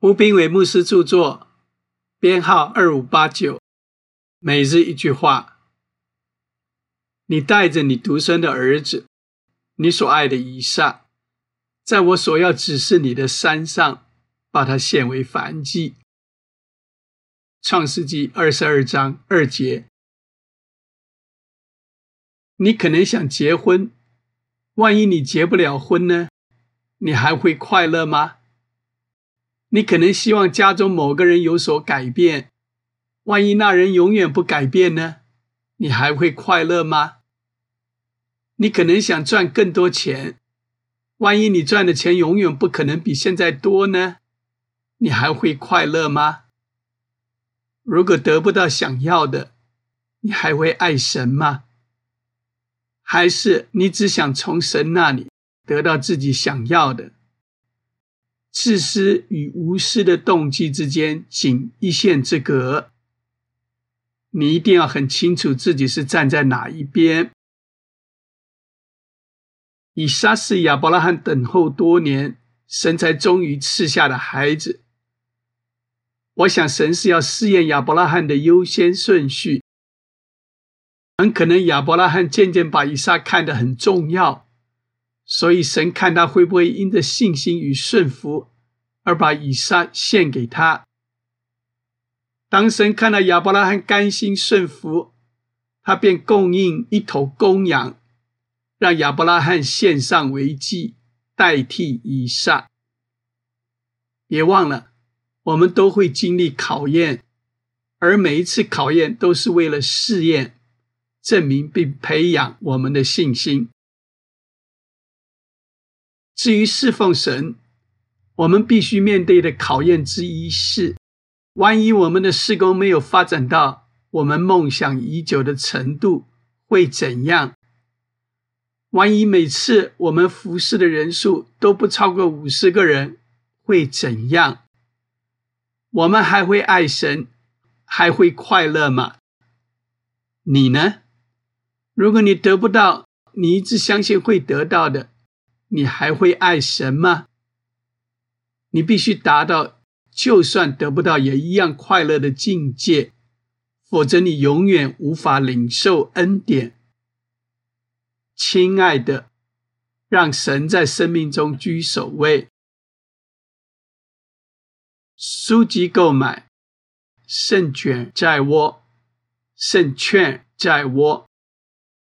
吴斌伟牧师著作，编号二五八九。每日一句话：你带着你独生的儿子，你所爱的以撒，在我所要指示你的山上，把它献为燔祭。创世纪二十二章二节。你可能想结婚，万一你结不了婚呢？你还会快乐吗？你可能希望家中某个人有所改变，万一那人永远不改变呢？你还会快乐吗？你可能想赚更多钱，万一你赚的钱永远不可能比现在多呢？你还会快乐吗？如果得不到想要的，你还会爱神吗？还是你只想从神那里得到自己想要的？自私与无私的动机之间仅一线之隔，你一定要很清楚自己是站在哪一边。以撒是亚伯拉罕等候多年，神才终于赐下的孩子。我想神是要试验亚伯拉罕的优先顺序。很可能亚伯拉罕渐渐把以撒看得很重要。所以，神看他会不会因着信心与顺服而把以撒献给他。当神看到亚伯拉罕甘心顺服，他便供应一头公羊，让亚伯拉罕献上为祭，代替以撒。别忘了，我们都会经历考验，而每一次考验都是为了试验、证明并培养我们的信心。至于侍奉神，我们必须面对的考验之一是：万一我们的施工没有发展到我们梦想已久的程度，会怎样？万一每次我们服侍的人数都不超过五十个人，会怎样？我们还会爱神，还会快乐吗？你呢？如果你得不到你一直相信会得到的，你还会爱神吗？你必须达到就算得不到也一样快乐的境界，否则你永远无法领受恩典。亲爱的，让神在生命中居首位。书籍购买，胜券在握，胜券在握。